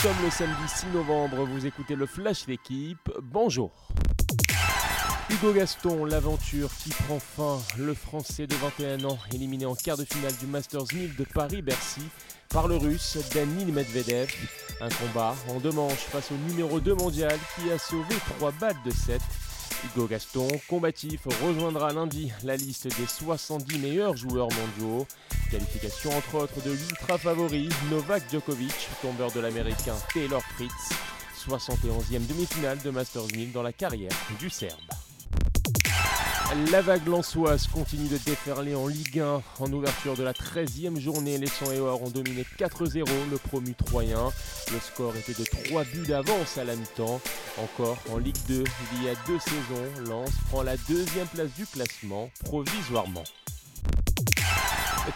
sommes le samedi 6 novembre, vous écoutez le Flash d'équipe, bonjour. Hugo Gaston, l'aventure qui prend fin, le Français de 21 ans, éliminé en quart de finale du Masters 1000 de Paris-Bercy par le Russe Danil Medvedev. Un combat en deux manches face au numéro 2 mondial qui a sauvé 3 balles de 7. Hugo Gaston, combatif, rejoindra lundi la liste des 70 meilleurs joueurs mondiaux. Qualification entre autres de l'ultra favori Novak Djokovic, tombeur de l'américain Taylor Fritz. 71e demi-finale de Masters 1000 dans la carrière du Serbe. La vague lançoise continue de déferler en Ligue 1 en ouverture de la 13e journée. Les 100 et or ont dominé 4-0 le promu troyen. Le score était de 3 buts d'avance à la mi-temps. Encore en Ligue 2, il y a deux saisons, Lens prend la deuxième place du classement provisoirement.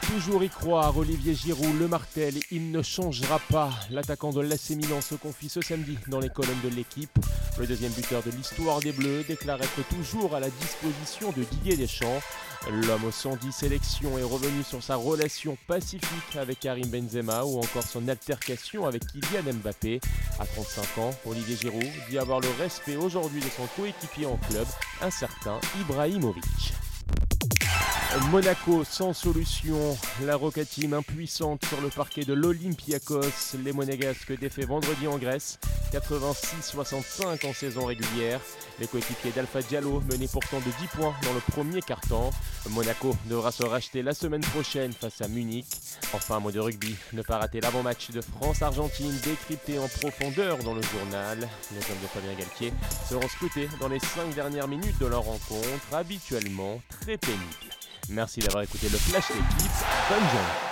Toujours y croire, Olivier Giroud, le martel, il ne changera pas. L'attaquant de l'AC Milan se confie ce samedi dans les colonnes de l'équipe. Le deuxième buteur de l'histoire des Bleus déclare être toujours à la disposition de Didier Deschamps. L'homme aux 110 sélections est revenu sur sa relation pacifique avec Karim Benzema ou encore son altercation avec Kylian Mbappé. À 35 ans, Olivier Giroud dit avoir le respect aujourd'hui de son coéquipier en club, un certain Ibrahimovic. Monaco sans solution, la Roca Team impuissante sur le parquet de l'Olympiakos, les Monégasques défaits vendredi en Grèce, 86-65 en saison régulière. Les coéquipiers d'Alpha Diallo menaient pourtant de 10 points dans le premier quart-temps. Monaco devra se racheter la semaine prochaine face à Munich. Enfin, un mot de rugby, ne pas rater l'avant-match de France-Argentine décrypté en profondeur dans le journal. Les hommes de Fabien Galtier seront scrutés dans les 5 dernières minutes de leur rencontre, habituellement très pénibles. Merci d'avoir écouté le Flash d'équipe. Bonne journée.